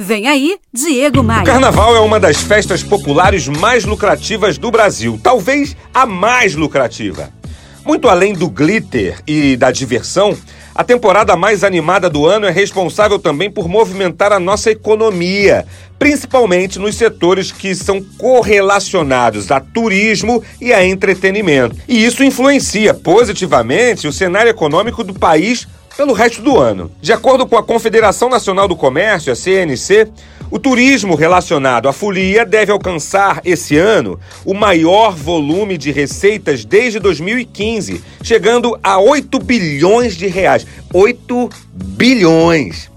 Vem aí, Diego Maia. O carnaval é uma das festas populares mais lucrativas do Brasil, talvez a mais lucrativa. Muito além do glitter e da diversão, a temporada mais animada do ano é responsável também por movimentar a nossa economia, principalmente nos setores que são correlacionados a turismo e a entretenimento. E isso influencia positivamente o cenário econômico do país pelo resto do ano. De acordo com a Confederação Nacional do Comércio, a CNC, o turismo relacionado à folia deve alcançar esse ano o maior volume de receitas desde 2015, chegando a 8 bilhões de reais. 8 bilhões!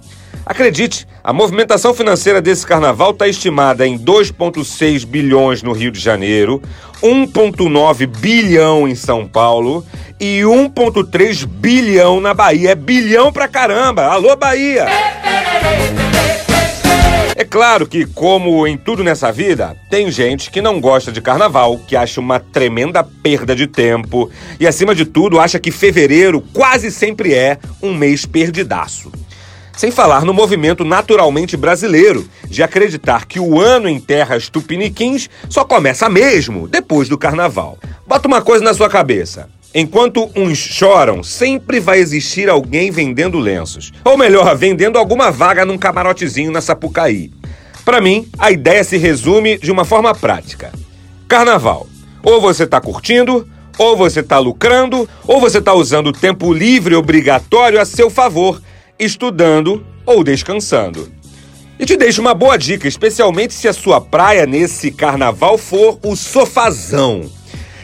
Acredite, a movimentação financeira desse carnaval está estimada em 2,6 bilhões no Rio de Janeiro, 1,9 bilhão em São Paulo e 1,3 bilhão na Bahia. É bilhão pra caramba! Alô, Bahia! É claro que, como em tudo nessa vida, tem gente que não gosta de carnaval, que acha uma tremenda perda de tempo e, acima de tudo, acha que fevereiro quase sempre é um mês perdidaço. Sem falar no movimento naturalmente brasileiro de acreditar que o ano em terras tupiniquins só começa mesmo depois do carnaval. Bota uma coisa na sua cabeça. Enquanto uns choram, sempre vai existir alguém vendendo lenços. Ou melhor, vendendo alguma vaga num camarotezinho na Sapucaí. Para mim, a ideia se resume de uma forma prática. Carnaval. Ou você tá curtindo, ou você tá lucrando, ou você tá usando o tempo livre obrigatório a seu favor, estudando ou descansando. E te deixo uma boa dica, especialmente se a sua praia nesse carnaval for o sofazão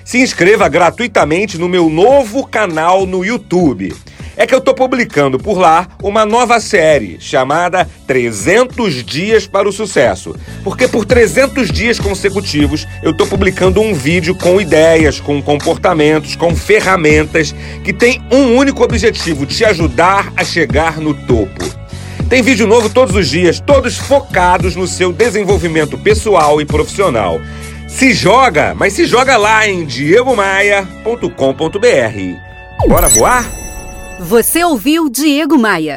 se inscreva gratuitamente no meu novo canal no YouTube. É que eu tô publicando por lá uma nova série chamada 300 Dias para o Sucesso. Porque por 300 dias consecutivos eu tô publicando um vídeo com ideias, com comportamentos, com ferramentas que tem um único objetivo: te ajudar a chegar no topo. Tem vídeo novo todos os dias, todos focados no seu desenvolvimento pessoal e profissional. Se joga, mas se joga lá em diegomaia.com.br. Bora voar? Você ouviu Diego Maia.